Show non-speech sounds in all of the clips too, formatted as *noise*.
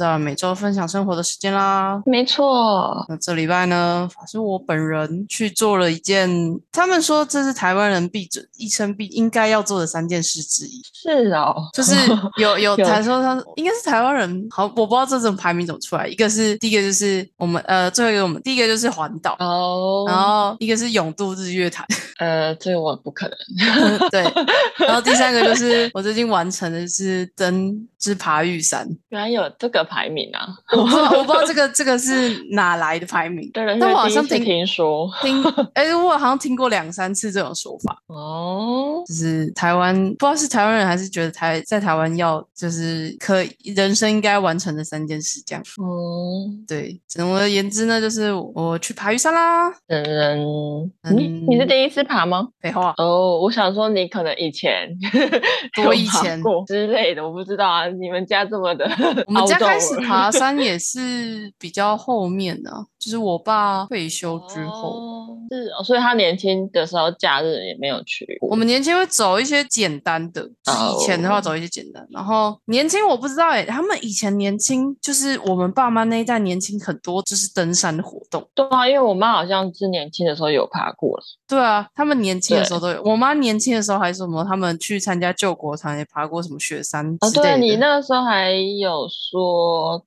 到了每周分享生活的时间啦。没错，那这礼拜呢，法师我本人去做了一件，他们说这是台湾人必准一生必应该要做的三件事之一，是哦，就是有 *laughs* 有有台说他应该是台湾人，好，我不知道这种排名怎么出来。一个是第一个就是我们呃，最后一个我们第一个就是环岛。哦，然后一个是永渡日月潭，*laughs* 呃，这个我不可能。对，然后第三个就是我最近完成的是登之爬玉山，原来有这个排名啊！*laughs* 我不知道我不知道这个这个是哪来的排名，对了，但我好像听听说听，哎，我好像听过两三次这种说法，哦，就是台湾不知道是台湾人还是觉得台在台湾要就是可以人生应该完成的三件事这样。嗯，对，总而言之呢，就是我去爬玉山啦。嗯，你嗯你是第一次爬吗？废话，哦，我想说你可能以前 *laughs* 多有爬以前过之类的，我不知道啊。你们家这么的，我们家 *laughs* 开始爬山也 *laughs* 是比较后面的、就是我爸退休之后。哦，是哦，所以他年轻的时候假日也没有去。我们年轻会走一些简单的，就是以前的话哦走一些简单。然后年轻我不知道哎、他们以前年轻就是我们爸妈那一代年轻很多就是登山的活动。对啊，因为我妈好像是年轻的时候有爬过了。对啊，他们年轻的时候都有。我妈年轻的时候还什么，他们去参加救国团也爬过什么雪山哦。对你那个时候还有说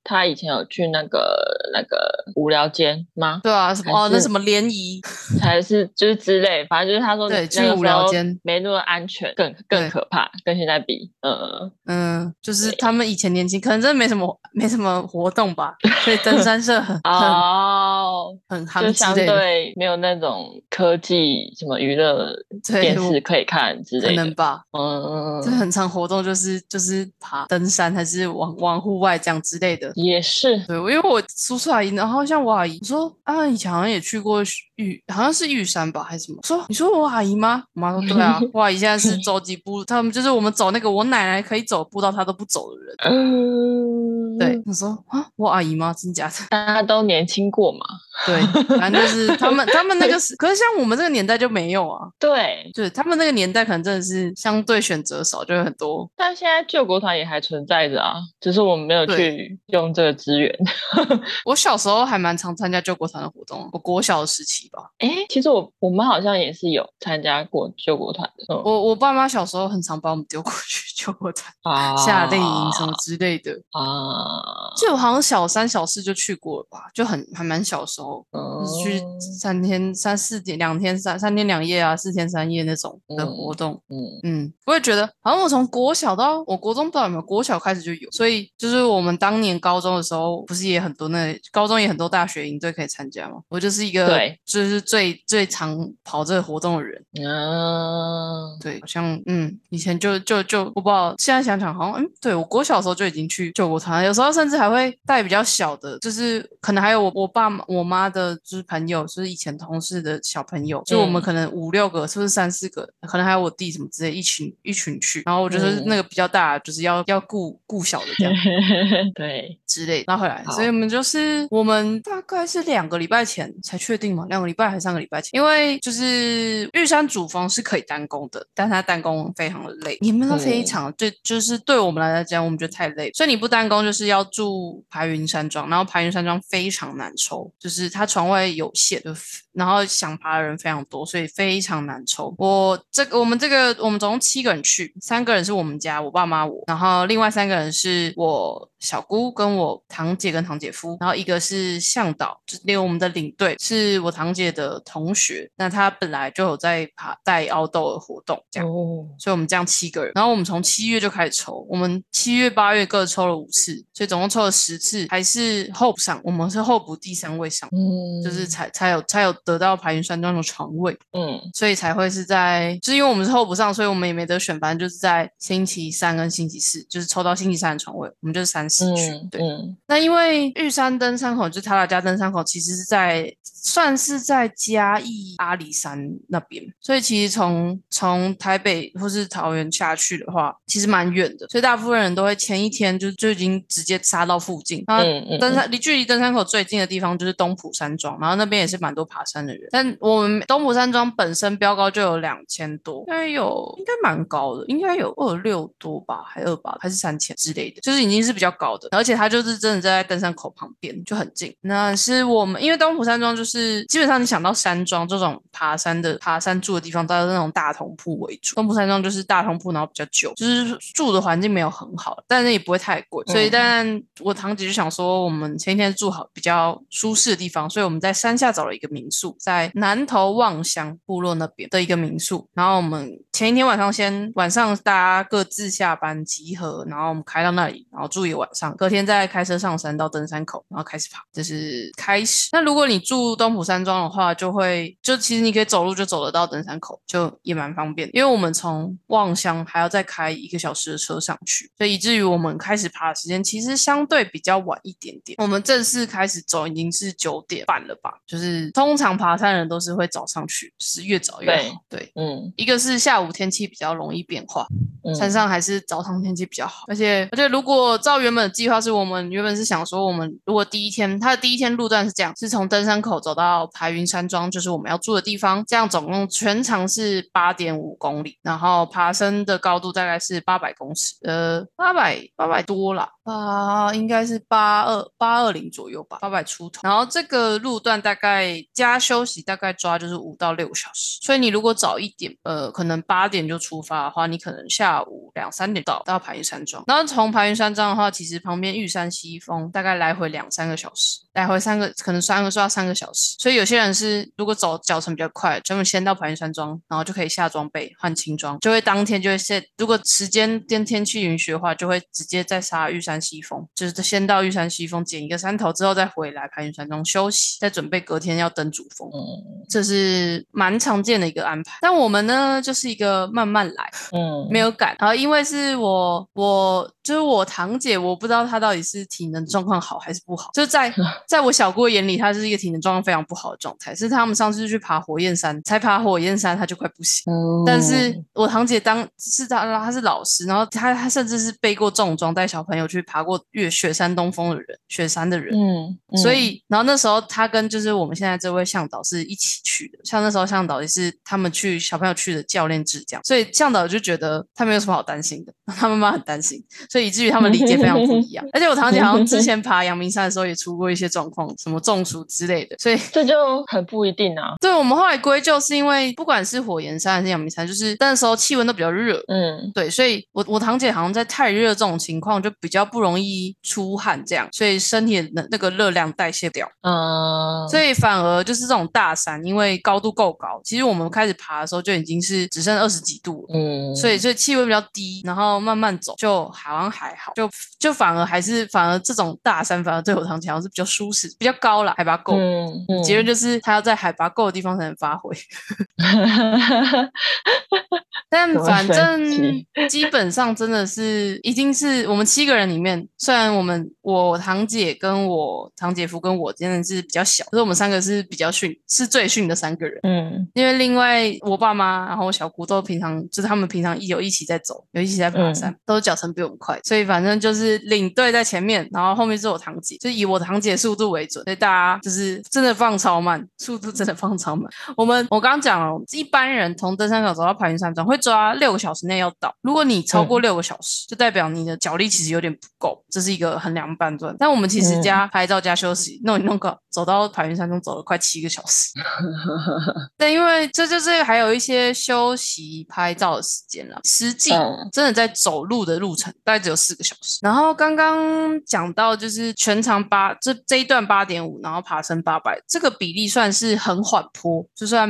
他以前有去那个那个无聊间吗？对啊，什么哦那什么联谊，还是就是之类，反正就是他说对去无聊间没那么安全，更更可怕，跟现在比，嗯，嗯，就是他们以前年轻，可能真的没什么没什么活动吧，所以登山社很很哦，很就相。对没有那种科技什么娱乐电视可以看之类的，能吧，嗯嗯嗯，这很常活动就是就是爬登山还是往往户外这样之类的。也是，对，因为我叔叔阿姨，然后像我阿姨我说啊，以前好像也去过玉，好像是玉山吧，还是什么？说你说我阿姨吗？我妈说对啊，*laughs* 我阿姨现在是走几步，他们就是我们走那个我奶奶可以走步道，她都不走的人。嗯，对，，我说啊，我阿姨吗？真假的？*laughs* 大家都年轻过嘛，对，反正就是他们他们那个是，可是像我们这个年代就没有啊。对，对他们那个年代，可能真的是相对选择少，就会很多。但现在救国团也还存在着啊，只是我们没有去用这个资源。*laughs* 我小时候还蛮常参加救国团的活动，我国小的时期吧。哎，其实我我们好像也是有参加过救国团的，嗯，我我爸妈小时候很常把我们丢过去救国团、啊夏令营什么之类的。啊，就我好像小三、小四就去过了吧，就很还蛮小时候，就是去嗯三天、三四天、两天三三天两夜啊，四天三夜那种的活动。嗯嗯，我也觉得，好像我从国小到我国中不知道有没有，国小开始就有，所以就是我们当年高中的时候，不是也很多那高中也很多大学营队可以参加吗？我就是一个对，就是最最常跑这个活动的人。嗯，对，好像嗯，以前就就就我不知道，现在想想好像嗯，对我国小的时候就已经去救过团，有时候甚至还会带比较小的，就是可能还有我我爸妈我妈的就是朋友，就是以前同事的小朋友，就我们嗯。可能五六个，是不是三四个，可能还有我弟什么之类，一群一群去，然后我就是嗯。那个比较大，就是要要顾顾小的这样。*laughs* 对，之类拉回来，所以我们就是我们大概是两个礼拜前才确定嘛，两个礼拜还是三个礼拜前，因为就是玉山主峰是可以单攻的，但他单攻非常的累，你们都非嗯场对，就是对我们来讲，我们觉得太累，所以你不单工就是要住排云山庄，然后排云山庄非常难抽，就是它床位有限，就然后想爬的人非常多，所以非常难抽。我这个我们这个我们总共七个人去，三个人是我们家我爸妈我，然后另外三个人是我小姑跟我堂姐跟堂姐夫，然后一个是向导，就是连我们的领队是我堂姐的同学，那他本来就有在爬带凹豆的活动，这样。哦，所以我们这样七个人，然后我们从七月就开始抽，我们七月、八月各抽了五次，所以总共抽了十次，还是候补上，我们是候补第三位上，嗯，就是才才有才有得到排云山庄的床位，嗯所以才会是在，就是因为我们是候补上，所以我们也没得选，反正就是在星期三跟星期四，就是抽到星期三的床位，我们就是三市区。对，嗯那因为玉山登山口就是塔塔加登山口，其实是在算是在嘉义阿里山那边，所以其实从从台北或是桃园下去的话，其实蛮远的，所以大部分人都会前一天就就已经直接杀到附近。然后嗯嗯，登山离距离登山口最近的地方就是东浦山庄，然后那边也是蛮多爬山的人。但我们东浦山庄本身标高就有两千多，应该有应该蛮高的，应该有二六多吧，还二八还是三千之类的，就是已经是比较高的。而且它就是真的在登山口旁边，就很近。那是我们因为东浦山庄就是基本上你想到山庄这种爬山的爬山住的地方，都是那种大同铺为主。东浦山庄就是大同铺，然后比较旧，就是住的环境没有很好，但是也不会太贵。所以，嗯但我堂姐就想说，我们前一天住好比较舒适的地方，所以我们在山下找了一个民宿，在南头望乡部落那边的一个民宿。然后我们前一天晚上先晚上大家各自下班集合，然后我们开到那里，然后住一晚上，隔天再开车上山到登山口，然后开始爬，这是开始。那如果你住东浦山庄的话，就会就其实你可以走路就走得到登山口，就也蛮方便。因为我们从望乡还要再开一个小时的车上去，所以以至于我们开始爬的时间其实相对比较晚一点点。我们正式开始走已经是九点半了吧？就是通常爬山的人都是会早上去，就是越早越好。对。嗯一个是下午天气比较容易变化，嗯，山上还是早上天气比较好，而且而且如果照原本计划，是我们原本是想说，我们如果第一天它的第一天路段是这样，是从登山口走到排云山庄，就是我们要住的地方，这样总共全长是八点五公里，然后爬升的高度大概是八百公尺，呃，八百八百多啦，啊，应该是八二八二零左右吧，八百出头。然后这个路段大概加休息大概抓就是五到六个小时，所以你如果早一点，呃，可能八点就出发的话，你可能下午两三点到到排云山庄。然后从排云山庄的话，其实旁边玉山西峰大概来回两三个小时，来回三个可能三个说要三个小时。所以有些人是如果走脚程比较快，专门先到排云山庄，然后就可以下装备换轻装，就会当天就会先，如果时间跟天气允许的话，就会直接再杀玉山西峰，就是先到玉山西峰捡一个山头之后再回来排云山庄休息，再准备隔天要登主峰。嗯这是蛮常见的一个安排，但我们呢就是一个慢慢来，嗯，没有赶。然后因为是我，我就是我堂姐，我不知道她到底是体能状况好还是不好。就在 *laughs* 在我小姑眼里，她是一个体能状况非常不好的状态。是他们上次去爬火焰山，才爬火焰山，她就快不行。嗯，但是我堂姐当是她，她是老师，然后她她甚至是背过重装，带小朋友去爬过越雪山东峰的人，雪山的人。嗯，嗯，所以，然后那时候她跟就是我们现在这位向导是一起去的，像那时候向导也是他们去小朋友去的教练制这样，所以向导就觉得他没有什么好担心的，*laughs* 他妈妈很担心，所以以至于他们理解非常不一样。*laughs* 而且我堂姐好像之前 *laughs* 爬阳明山的时候也出过一些状况，什么中暑之类的，所以这就很不一定啊。对我们后来归咎是因为不管是火焰山还是阳明山，就是那时候气温都比较热，嗯对，所以我我堂姐好像在太热这种情况就比较不容易出汗，这样，所以身体的那那个热量代谢掉，嗯，所以反而就是这种大山，因为高度够高，其实我们开始爬的时候就已经是只剩二十几度了。嗯，所以，所以气温比较低，然后慢慢走，就好像还好，就就反而还是反而这种大山，反而对我堂姐好像是比较舒适，比较高了，海拔够。嗯嗯，结论就是，他要在海拔够的地方才能发挥。*laughs* 但反正 *laughs* 基本上真的是，一定是我们七个人里面，虽然我们我堂姐跟我堂姐夫跟我真的是比较小，可是我们三个是比较逊，是最逊的三个人。嗯因为另外我爸妈，然后我小姑都平常就是他们平常有一起在走，有一起在爬山，都脚程比我们快，所以反正就是领队在前面，然后后面是我堂姐，就以我堂姐速度为准，所以大家就是真的放超慢，速度真的放超慢。我们我刚刚讲了，一般人从登山口走到排云山庄会抓六个小时内要到，如果你超过六个小时，就代表你的脚力其实有点不够，这是一个衡量判断。但我们其实加拍照加休息，弄一弄个走到排云山庄走了快七个小时。*laughs* 对，因为这就是还有一些休息拍照的时间了，实际嗯真的在走路的路程大概只有四个小时。然后后刚刚讲到就是全长八这这一段八点五，然后爬升八百，这个比例算是很缓坡，就算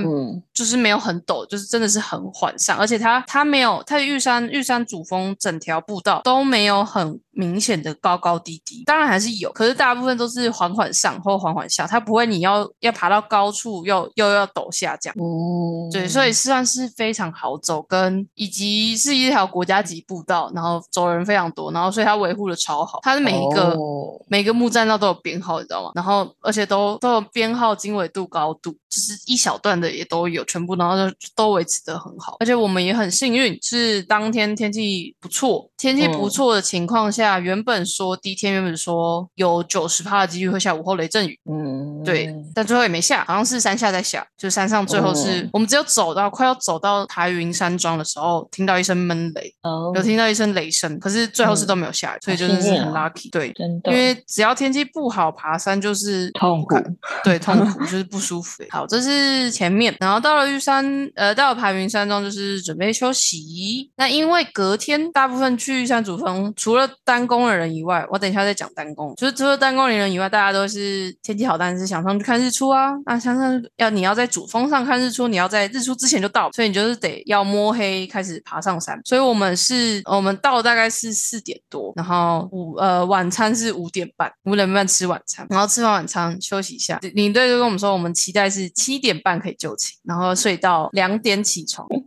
就是没有很陡，就是真的是很缓上，而且它它没有它的玉山玉山主峰整条步道都没有很明显的高高低低，当然还是有，可是大部分都是缓缓上或缓缓下，它不会你要要爬到高处又又要陡下这样。哦，对，所以算是非常好走，跟以及是一条国家级步道，然后走人非常多，然后所以它维护的超好，它的每一个、哦每个木栈道都有编号，你知道吗？然后而且都都有编号经纬度、高度，就是一小段的也都有，全部然后就都维持的很好。而且我们也很幸运，是当天天气不错，天气不嗯错的情况下，原本说第一天原本说有九十趴的几率会下午后雷阵雨，嗯，对，但最后也没下，好像是山下在下，就山上最后是、嗯我们只有走到快要走到台云山庄的时候，听到一声闷雷，哦有，听到一声雷声，可是最后是嗯都没有下雨，所以好真的是很 lucky。对，真的，因为只要天气不好，爬山就是痛苦，对，痛苦 *laughs* 就是不舒服。好，这是前面，然后到到了玉山，呃，到了排云山庄就是准备休息。那因为隔天大部分去玉山主峰，除了单攻的人以外，我等一下再讲单攻，就是除了单攻的人以外，大家都是天气好，但是想上去看日出啊。那想上要你要在主峰上看日出，你要在日出之前就到，所以你就是得要摸黑开始爬上山。所以我们是，我们到大概是四点多，然后午呃晚餐是五点半，五点半吃晚餐，然后吃完晚餐休息一下。领队就跟我们说，我们期待是七点半可以就寝，然后睡到两点起床。*laughs*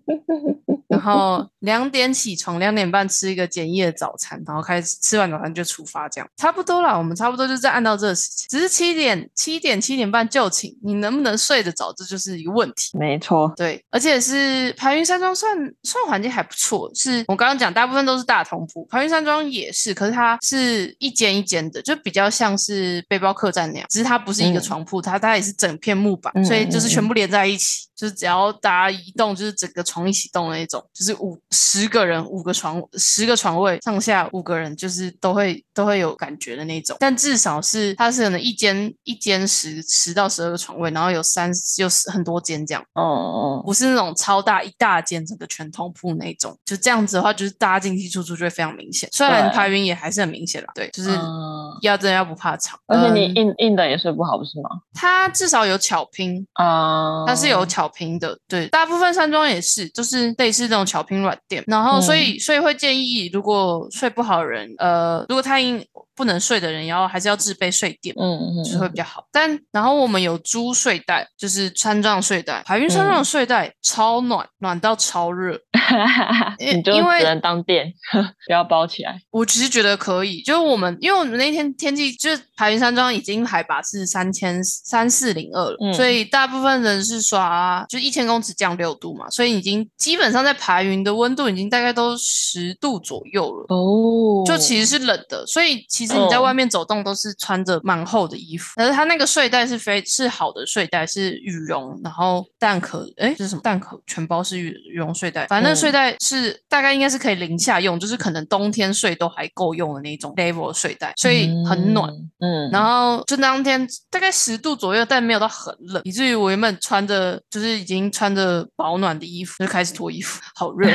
然后两点起床，两点半吃一个简易的早餐，然后开始吃完早餐就出发，这样差不多啦。我们差不多就在按照这个时间，只是七点、七点、七点半就寝，你能不能睡得着，这就是一个问题。没错，对，而且是排云山庄算算环境还不错，是我刚刚讲大部分都是大通铺，排云山庄也是，可是它是一间一间的，就比较像是背包客栈那样，只是它不是一个嗯床铺，它它也是整片木板，嗯所以就是嗯全部连在一起，就是只要大家移动，就是整个床一起动的那种，就是五十个人五个床十个床位上下五个人，就是都会都会有感觉的那种，但至少是它是可能一间一间十十到十二个床位，然后有三有很多间这样。哦哦，不是那种超大一大间整个全通铺那种，就这样子的话，就是大家进进出出就会非常明显。虽然排云也还是很明显啦，对，就是嗯要真的要不怕吵。而且你嗯硬硬的也睡不好，不是吗？它至少有巧拼，啊，它是有巧拼的，对，大部分山庄也是，就是类似这种巧拼软垫。然后所嗯以、所以会建议，如果睡不好的人，呃，如果太硬不能睡的人，然后还是要自备睡垫。嗯嗯，就是会比较好，但然后我们有租睡袋，就是山庄睡袋，海云山庄睡袋超暖，暖到超热，*laughs* 因你就因为只能当垫，*laughs* 不要包起来。我其实觉得可以，就是我们因为我们那天天气就是排云山庄已经海拔是三千三四零二了，嗯所以大部分人是刷就一千公尺降六度嘛，所以已经基本上在排云的温度已经大概都十度左右了。哦就其实是冷的，所以其实你在嗯外面走动都是穿着蛮厚的衣服。可是它那个睡袋是非是好的睡袋，是羽绒，然后蛋壳，哎，这是什么蛋壳？全包是羽羽绒睡袋，反正睡袋是、大概应该是可以零下用，就是可能冬天睡都还够用的那种 level 的睡袋，所以很暖。嗯，嗯，然后就当天大概十度左右，但没有到很冷，以至于我原本穿着就是已经穿着保暖的衣服，就开始脱衣服，*laughs* 好热，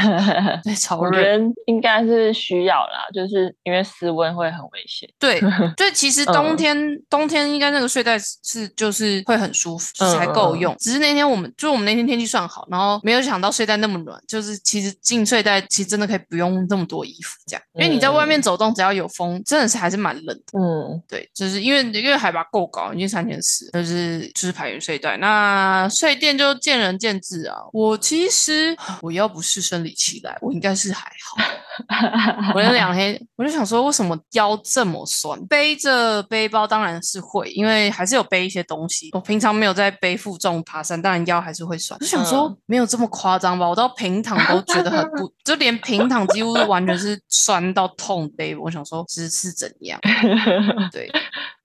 对，超热。我觉得应该是需要啦，就是因为室温会很危险。对，*laughs* 对，其实冬嗯天、冬天应该那个睡袋是是就是会很舒服，就是还够用。只是那天我们就我们那天天气算好，然后没有想到睡袋那么暖，就是其实进睡袋其实真的可以不用那么多衣服这样，因为你在外面走动只要有风，真的是还是蛮冷的。嗯，对，就是因为因为海拔够高，已经三千四，就是就是排云睡袋。那睡垫就见仁见智啊。我其实我要不是生理期来，我应该是还好。*laughs* 我那两天我就想说，为什么腰这么酸？背着背包当然是会，因为还是有背一些东西。我平常没有在背负重爬山，当然腰还是会酸。就想说嗯没有这么夸张吧？我到平躺都觉得很不，就连平躺几乎完全是酸到痛背。我想说是是怎样？*laughs* 对。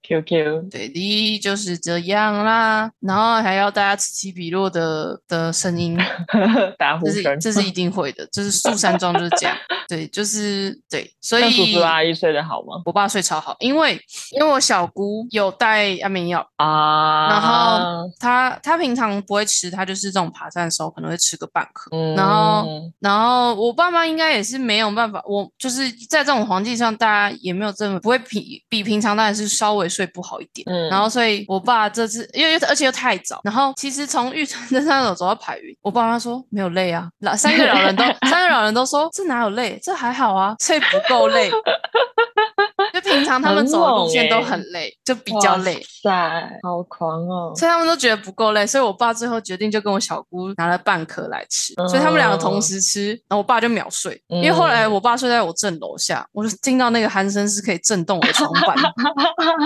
QQ，对，第一就是这样啦，然后还要大家此起彼落的的声音，*laughs* 打呼声。这是一定会的，就是树山庄就是这样，对，就是对，所以叔以叔阿姨睡得好吗？我爸睡超好，因为因为我小姑有带安眠药，啊，然后他他平常不会吃，他就是这种爬山的时候可能会吃个半颗，嗯，然后然后我爸妈应该也是没有办法，我就是在这种环境上，大家也没有这么不会比比平常当然是稍微睡不好一点。嗯，然后，所以我爸这次因为而且又太早，然后其实从玉川登山走走到排云，我爸妈说没有累啊，老三个老人都 *laughs* 三个老人都说这哪有累，这还好啊，睡不够累。平常他们走的路线都欸很累，就比较累。塞，好狂哦！所以他们都觉得不够累，所以我爸最后决定就跟我小姑拿了半颗来吃，所以他们两个同时吃，然后我爸就秒睡，因为后来我爸睡在我正楼下，我就听到那个鼾声是可以震动我的床板，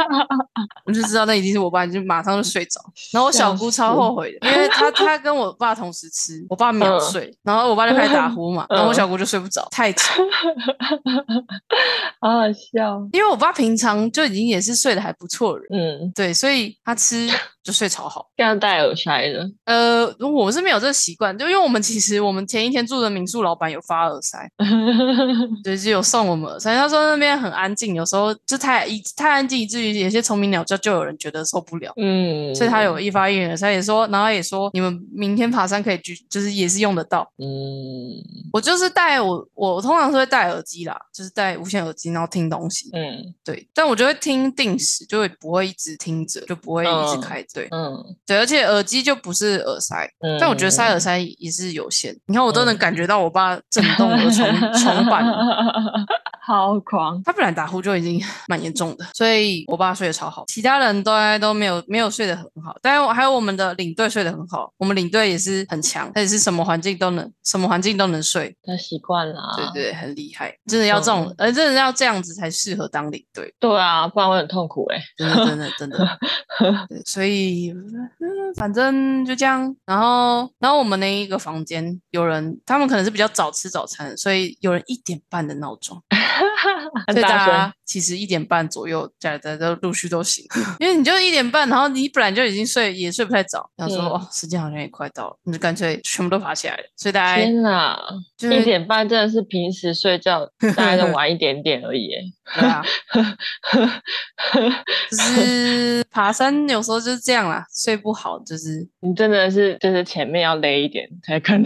*laughs* 我就知道那一定是我爸，就马上就睡着。然后我小姑超后悔的，因为她她跟我爸同时吃，我爸秒睡，然后我爸就开始打呼嘛，*laughs* 然后我小姑就睡不着，太吵。*laughs* 好好笑。因为我爸平常就已经也是睡得还不错的人，嗯，对，所以他吃就睡超好。要戴耳塞的。呃，我是没有这个习惯，就因为我们其实我们前一天住的民宿老板有发耳塞，*laughs* 对，就有送我们耳塞。他说那边很安静，有时候就太一太安静，以至于有些虫鸣鸟叫，就有人觉得受不了。嗯，所以他有一发一人耳塞，也说，然后也说你们明天爬山可以去，就是也是用得到。嗯，我就是戴我我通常是会戴耳机啦，就是戴无线耳机，然后听东西。嗯对，但我就会听定时，就会不会一直听着，就不会一直嗯开。对。嗯。对，而且耳机就不是耳塞，嗯，但我觉得塞耳塞也是有限。你看，我都能感觉到我爸震动我的床床板，*laughs* 好狂。他本来打呼就已经 *laughs* 蛮严重的，所以我爸睡得超好，其他人都都没有没有睡得很好。但是我还有我们的领队睡得很好，我们领队也是很强，他也是什么环境都能什么环境都能睡，他习惯了、啊，对对，很厉害，真的要这种，嗯呃，真的要这样子才适合当领队，对啊，不然会很痛苦哎、真的真的 *laughs* 真的。所以、嗯、反正就这样。然后，然后我们那一个房间有人，他们可能是比较早吃早餐，所以有人一点半的闹钟，*laughs* *laughs* 很所以大声家。其实一点半左右，大家都陆续都醒，*laughs* 因为你就一点半，然后你本来就已经睡，也睡不太早，然后说、嗯哦，时间好像也快到了，你就干脆全部都爬起来了。所以大家天哪，就是一点半真的是平时睡觉 *laughs* 大概都晚一点点而已欸。*laughs* 对啊，就是爬山有时候就是这样啦，睡不好就是你真的是就是前面要累一点才可能，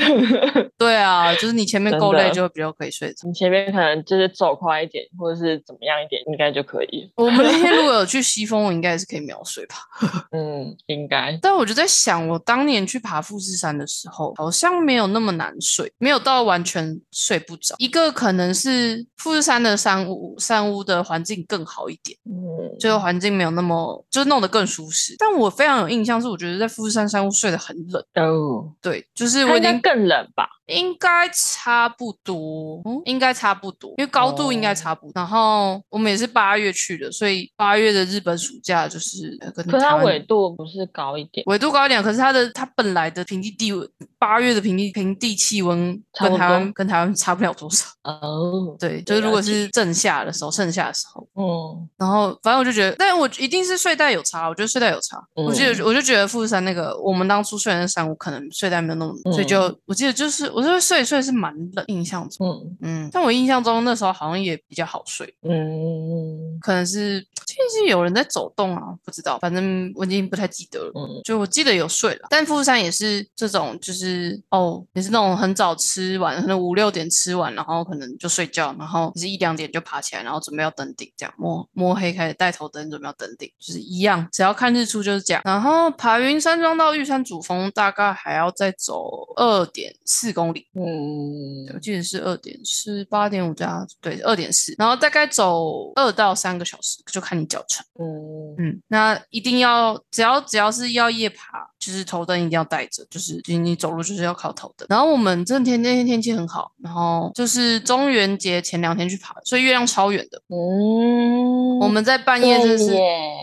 对啊，就是你前面够累就会比较可以睡着。你前面可能就是走快一点，或者是怎么样一点，应该就可以。我们那天如果有 *laughs* 去西峰，我应该也是可以秒睡吧。*laughs* 嗯，应该。但我就在想，我当年去爬富士山的时候，好像没有那么难睡，没有到完全睡不着。一个可能是富士山的山屋，山屋的环境更好一点，嗯，就是环境没有那么，就是弄得更舒适。但我非常有印象是，我觉得在富士山山屋睡得很冷。哦，对，就是应该我已经更冷吧？应该差不多，嗯，应该差不多，因为高度应该哦差不多。然后我们也是八月去的，所以八月的日本暑假就是可是它纬度不是高一点，纬度高一点，可是它的它本来的平地地温，八月的平地平地气温跟台湾跟台湾差不了多少。哦，*laughs* 对，就是如果是正夏的时候，盛夏的时候，嗯。然后反正我就觉得，但我一定是睡袋有差，我觉得睡袋有差。我记得嗯我就觉得富士山那个我们当初睡的那山我可能睡袋没有那么，所以就我记得就是我就睡一睡是蛮冷，印象中，嗯。嗯，但我印象中那时候好像也比较好睡。嗯うんう可能是其实有人在走动啊，不知道，反正我已经不太记得了。嗯就我记得有睡了，但富士山也是这种，就是哦，也是那种很早吃完，可能五六点吃完，然后可能就睡觉，然后也是一两点就爬起来，然后准备要登顶，这样摸摸黑开始带头灯，准备要登顶，就是一样，只要看日出就是这样。然后爬云山庄到玉山主峰大概还要再走二点四公里，嗯我记得是二点四八点五加对二点四，然后大概走二到三个小时，就看你脚程。嗯嗯，那一定要只要只要是要夜爬，就是头灯一定要带着，就是就是你走路就是要靠头灯。然后我们这天那天天气很好，然后就是中元节前两天去爬，所以月亮超远的。嗯，我们在半夜真的是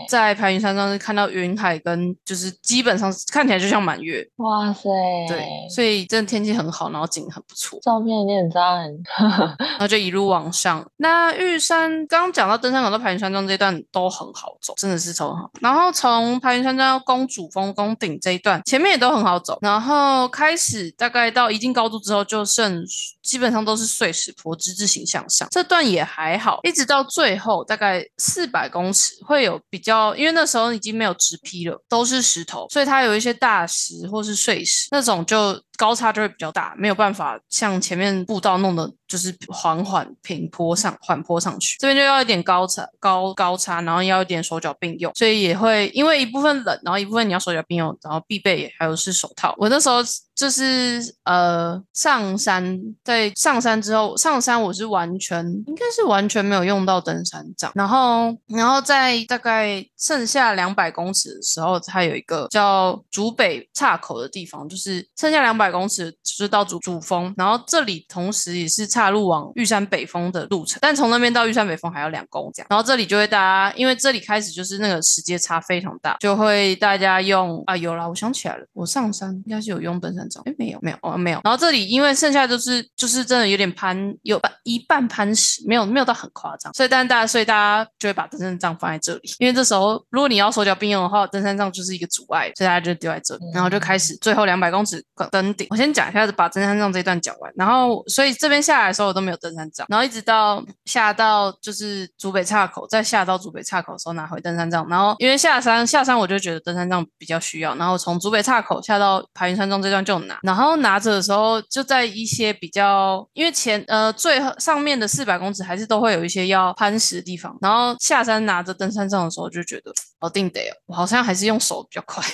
在排云山上是看到云海跟就是基本上看起来就像满月，哇塞，对，所以真的天气很好，然后景很不错。照片一定很赞，*laughs* 然后就一路往上。那玉山刚刚讲到登山口到排云山庄这一段都很好走，真的是超好。然后从排云山庄到公主峰、宫顶这一段，前面也都很好走。然后开始大概到一定高度之后，就剩基本上都是碎石坡，之字形向上。这段也还好，一直到最后大概四百公尺会有比较，因为那时候已经没有直劈了，都是石头，所以它有一些大石或是碎石那种就。高差就会比较大，没有办法像前面步道弄的，就是缓缓平坡上缓坡上去，这边就要一点高差高高差，然后要一点手脚并用，所以也会因为一部分冷，然后一部分你要手脚并用，然后必备还有是手套。我那时候就是呃上山，在上山之后上山我是完全应该是完全没有用到登山杖，然后然后在大概剩下两百公尺的时候，它有一个叫竹北岔口的地方，就是剩下两百公尺就是到主主峰，然后这里同时也是岔路往玉山北峰的路程，但从那边到玉山北峰还要两公里，然后这里就会大家因为这里开始就是那个时间差非常大，就会大家用啊有啦，我想起来了，我上山应该是有用登山哎没有没有哦没有，然后这里因为剩下就是就是真的有点攀有半一半攀石，没有没有到很夸张，所以但大家所以大家就会把登山杖放在这里，因为这时候如果你要手脚并用的话，登山杖就是一个阻碍，所以大家就丢在这里，然后就开始最后两百公尺登顶。我先讲一下，把登山杖这一段讲完，然后所以这边下来的时候我都没有登山杖，然后一直到下到就是竹北岔口，再下到竹北岔口的时候拿回登山杖，然后因为下山下山我就觉得登山杖比较需要，然后从竹北岔口下到排云山庄这段就拿，然后拿着的时候就在一些比较因为前呃最上面的四百公尺还是都会有一些要攀石的地方，然后下山拿着登山杖的时候就觉得我定得哦，我好像还是用手比较快，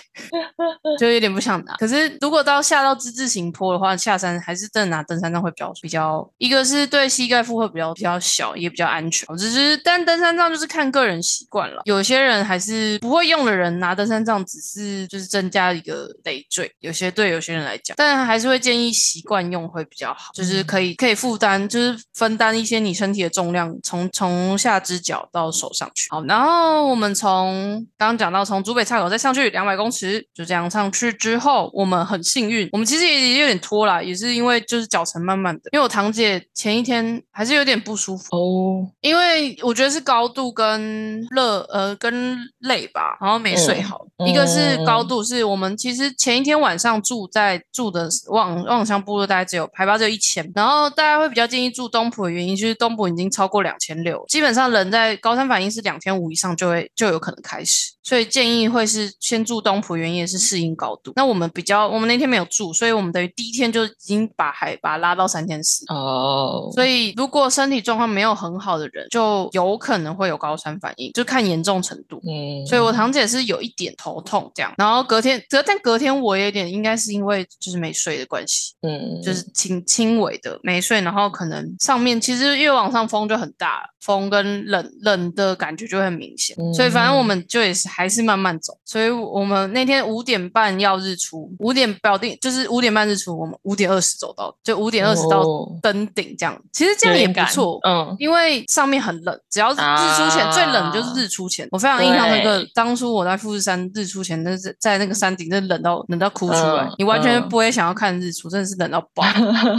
就有点不想拿。可是如果到下到之字形坡的话，下山还是真的拿登山杖会比较比较，一个是对膝盖负荷比较比较小，也比较安全。只是但登山杖就是看个人习惯了，有些人还是不会用的人拿登山杖只是就是增加一个累赘，有些对有些人来讲，但还是会建议习惯用会比较好，就是可以可以负担，就是分担一些你身体的重量，从从下肢脚到手上去。好，然后我们从刚刚讲到从竹北岔口再上去两百公尺，就这样上去之后，我们很幸运，我们其实也也有点拖啦，也是因为就是脚程慢慢的，因为我堂姐前一天还是有点不舒服。哦，因为我觉得是高度跟热呃跟累吧，然后没睡好。一个是高度，是我们其实前一天晚上住在住的望望乡部落，大概只有海拔只有一千，然后大家会比较建议住东埔的原因，就是东埔已经超过两千六，基本上人在高山反应是两千五以上就会就有可能开始，所以建议会是先住东浦，原因也是适应高度。那我们比较，我们那天没有住，所以我们等于第一天就已经把海拔拉到三千四。哦，所以如果身体状况没有很好的人，就有可能会有高山反应，就看严重程度。嗯，所以我堂姐是有一点头痛这样，然后隔天隔但隔天我有点应该是因为就是没睡的关系，嗯，就是轻轻微的没睡，然后可能上面其实越往上风就很大，风跟冷冷的感觉就会很明显，所以反正我们就也是还是慢慢走，所以我们那天五点半要日出，五点表定就是五点半日出，我们五点二十走到，就五点二十到哦登顶这样，其实这样也不错，嗯，因为上面很冷，只要是日出前、啊。最冷就是日出前。我非常印象那个，当初我在富士山日出前，那是在那个山顶，那冷到冷到哭出来，嗯你完全嗯。不会想要看日出，真的是冷到爆。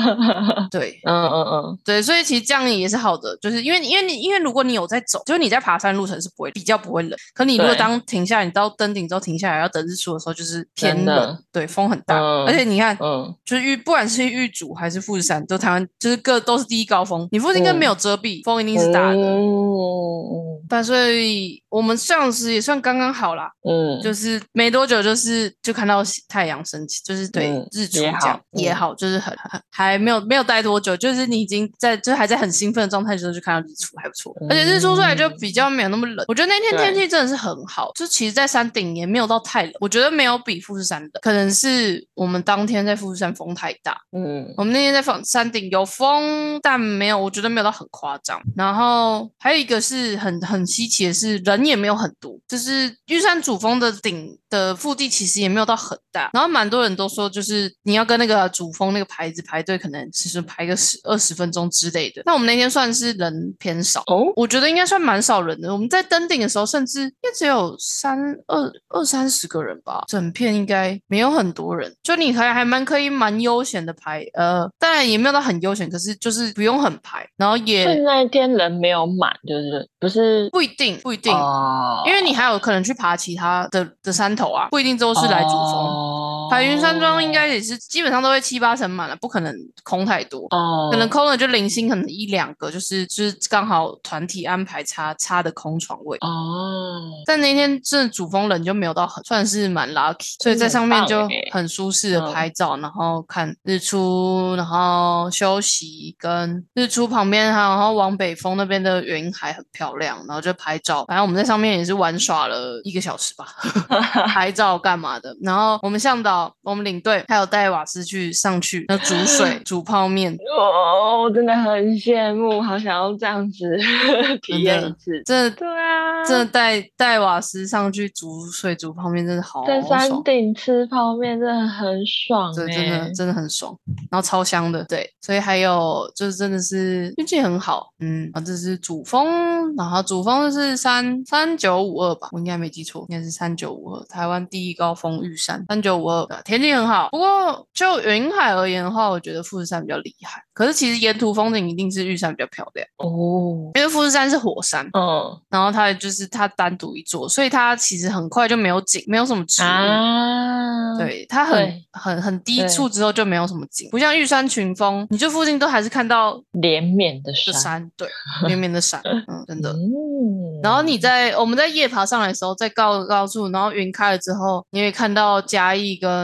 *laughs* 对。嗯嗯嗯，对，所以其实这样也是好的，就是因为因为你因为如果你有在走，就是你在爬山路程是不会比较不会冷，可你如果当停下来，你到登顶之后停下来要等日出的时候，就是偏冷，对，风很大，嗯而且你看。嗯，就是玉，不管是玉竹还是富士山，都台湾就是各都是第一高峰。你附近跟没有遮蔽，风一定是大的。嗯但所以我们上时也算刚刚好啦，嗯，就是没多久，就是就看到太阳升起，就是对、嗯日出这也好样也嗯好，就是很很还没有没有待多久，就是你已经在就还在很兴奋的状态的时候就看到日出，还不错，而且日出出来就比较没有那么冷。我觉得那天天气真的是很好，就其实，在山顶也没有到太冷，我觉得没有比富士山冷，可能是我们当天在富士山风太大，嗯。我们那天在放山顶有风，但没有，我觉得没有到很夸张。然后还有一个是很很稀奇的是，人也没有很多，就是玉山主峰的顶的腹地其实也没有到很大。然后蛮多人都说，就是你要跟那个主峰那个牌子排队，可能其实排个十二十分钟之类的。那我们那天算是人偏少。哦，我觉得应该算蛮少人的。我们在登顶的时候，甚至也只有三二二三十个人吧，整片应该没有很多人。就你还还蛮可以蛮悠闲的排，呃，当然也没有到很悠闲，可是就是不用很排，然后也那天人没有满，就是不是不一定不一定。哦因为你还有可能去爬其他的的山头啊，不一定都是来主峰。哦排云山庄应该也是基本上都会七八成满了，不可能空太多。哦，可能空了就零星，可能一两个，就是就是刚好团体安排差差的空床位。哦，但那天真的主峰人就没有到很，算是蛮 lucky，所以在上面就很舒适的拍照，然后看日出，然后休息，跟日出旁边还有然后往北峰那边的云海很漂亮，然后就拍照。反正我们在上面也是玩耍了一个小时吧，*laughs* 拍照干嘛的。然后我们向导、我们领队还有带瓦斯去上去那煮水、*laughs* 煮泡面。哦，我真的很羡慕，好想要这样子 *laughs* 体验一次。真的，对啊，真的带带瓦斯上去煮水、煮泡面，真的好在山。顶吃泡面真的很爽、欸，这真的真的很爽，然后超香的，对，所以还有就是真的是运气很好，嗯，啊，这是主峰，然后主峰就是三三九五二吧，我应该没记错，应该是三九五二，台湾第一高峰玉山三九五二，对天气很好，不过就云海而言的话，我觉得富士山比较厉害，可是其实沿途风景一定是玉山比较漂亮，哦，因为富士山是火山，嗯然后它就是它单独一座，所以它其实很快就没有景，没有什么植物。啊，，对，它很很很低处之后就没有什么景，不像玉山群峰，你这附近都还是看到连绵的山，山，对，连绵的山，*laughs* 嗯，真的。嗯，然后你在我们在夜爬上来的时候，在高高处，然后云开了之后，你会看到嘉义跟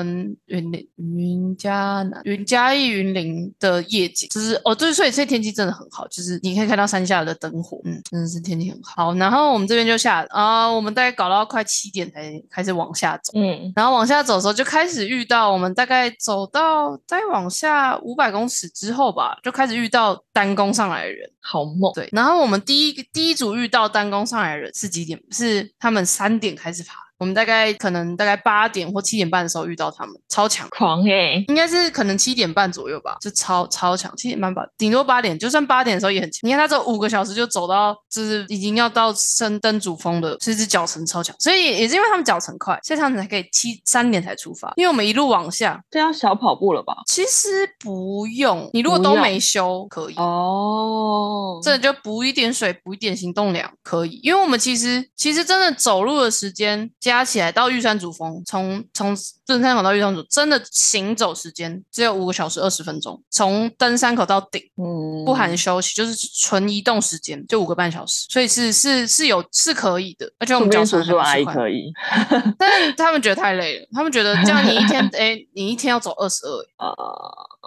云林、云嘉南、云嘉义、云林的夜景，就是哦，对，所以这天气真的很好，就是你可以看到山下的灯火，嗯，真的是天气很好。然后我们这边就下啊、我们大概搞到快七点才开始往下走。嗯然后往下走的时候，就开始遇到我们大概走到再往下五百公尺之后吧，就开始遇到单攻上来的人。好猛，对，然后我们第一个第一组遇到单攻上来的人是几点？是他们三点开始爬，我们大概可能大概八点或七点半的时候遇到他们，超强。狂哎、应该是可能七点半左右吧，就超超强，七点半吧，顶多八点，就算八点的时候也很强。你看他这五个小时就走到，就是已经要到升登主峰的，这只脚程超强，所以也是因为他们脚程快，所以他们才可以七三点才出发。因为我们一路往下，这要小跑步了吧？其实不用，你如果都没修可以。哦，这就补一点水，补一点行动量可以，因为我们其实其实真的走路的时间加起来到玉山主峰，从从登山口到玉山主，真的行走时间只有五个小时二十分钟，从登山口到顶嗯不含休息，就是纯移动时间就五个半小时，所以是是是有是可以的，而且我们脚程叔叔阿还可以但是他们觉得太累了，他们觉得这样你一天 *laughs* 哎、你一天要走二十二，*laughs* 啊，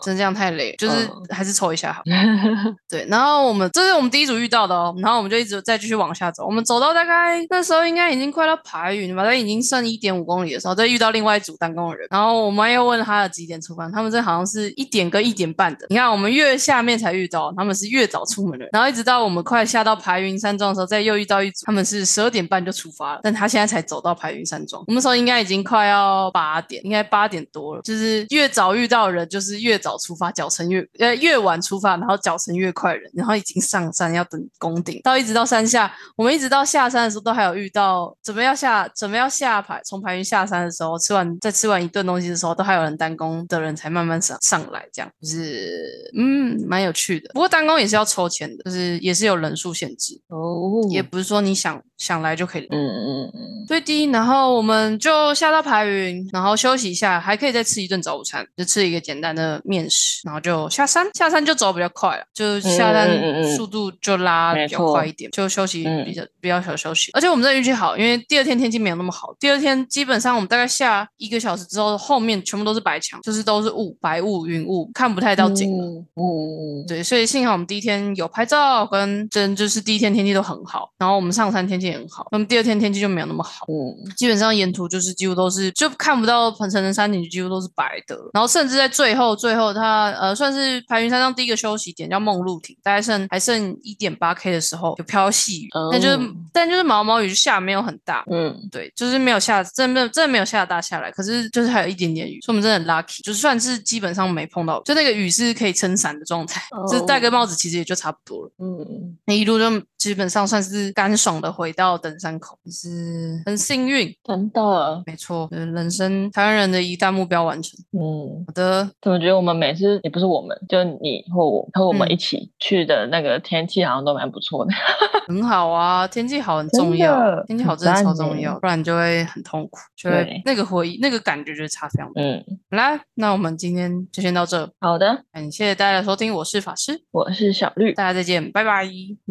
真的这样太累了，就是嗯。还是抽一下好。*laughs* 对，然后我们这是我们第一组遇到的哦，然后我们就一直再继续往下走，我们走到大概那时候应该已经快到排云了吧，但已经剩一点五公里的时候，再遇到另外一组单工的人，然后我们又问他的几点出发，他们这好像是一点跟一点半的，你看我们越下面才遇到，他们是越早出门的，然后一直到我们快下到排云山庄的时候，再又遇到一组，他们是十二点半就出发了，但他现在才走到排云山庄，我们那时候应该已经快要八点，应该八点多了，就是越早遇到人就是越早出发，脚程越呃越晚出发，然后脚程越快的人，然后已经上山要等攻顶，到一直到山下，我们一直到下山的时候都还有遇到，准备要下准备要下排从排云下山的时候，吃完再吃完一顿东西的时候，都还有人单攻的人才慢慢上上来，这样就是嗯蛮有趣的。不过单攻也是要抽签的，就是也是有人数限制，哦，也不是说你想想来就可以来。嗯嗯嗯，最低，然后我们就下到排云，然后休息一下，还可以再吃一顿早午餐，就吃一个简单的面食，然后就下山。下山就走比较快了，就下山速度就拉比较快一点，就休息嗯比较、比较小休息。而且我们这运气好，因为第二天天气没有那么好，第二天基本上我们大概下一个小时之后，后面全部都是白墙，就是都是雾、白雾、云雾，看不太到景了。嗯嗯，对，所以幸好我们第一天有拍照，跟真就是第一天天气都很好，然后我们上山天气也很好，那么第二天天气就没有那么好。嗯基本上沿途就是几乎都是就看不到彭城的山顶，几乎都是白的。然后甚至在最后最后它呃算是白云山上第一个休息点叫梦露亭，大概剩还剩一点八 K 的时候有飘细雨，但就是哦但就是毛毛雨下没有很大。嗯对，就是没有下，真的真的没有下大下来，可是就是还有一点点雨，所以我们真的很 lucky，就算是基本上没碰到，就那个雨是可以撑伞的状态，就是戴个帽子其实也就差不多了。嗯那一路就基本上算是干爽的回到登山口，就是很幸运。真的，没错，人生台湾人的一大目标完成。嗯，好的，怎么觉得我们每次也不是我们，就你或我和我们嗯一起去的那个天气好像都蛮不错的。*laughs* 很好啊，天气好很重要，天气好真的超重要，不然就会很痛苦，就会那个回忆那个感觉就差非常多。嗯，好啦，那我们今天就先到这，好的，感谢大家的收听，我是法师，我是小绿，大家再见，拜拜。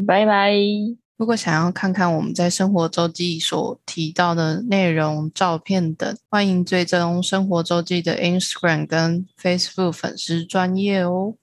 拜拜。如果想要看看我们在生活周记所提到的内容、照片等，欢迎追踪生活周记的 Instagram 跟 Facebook 粉丝专业哦。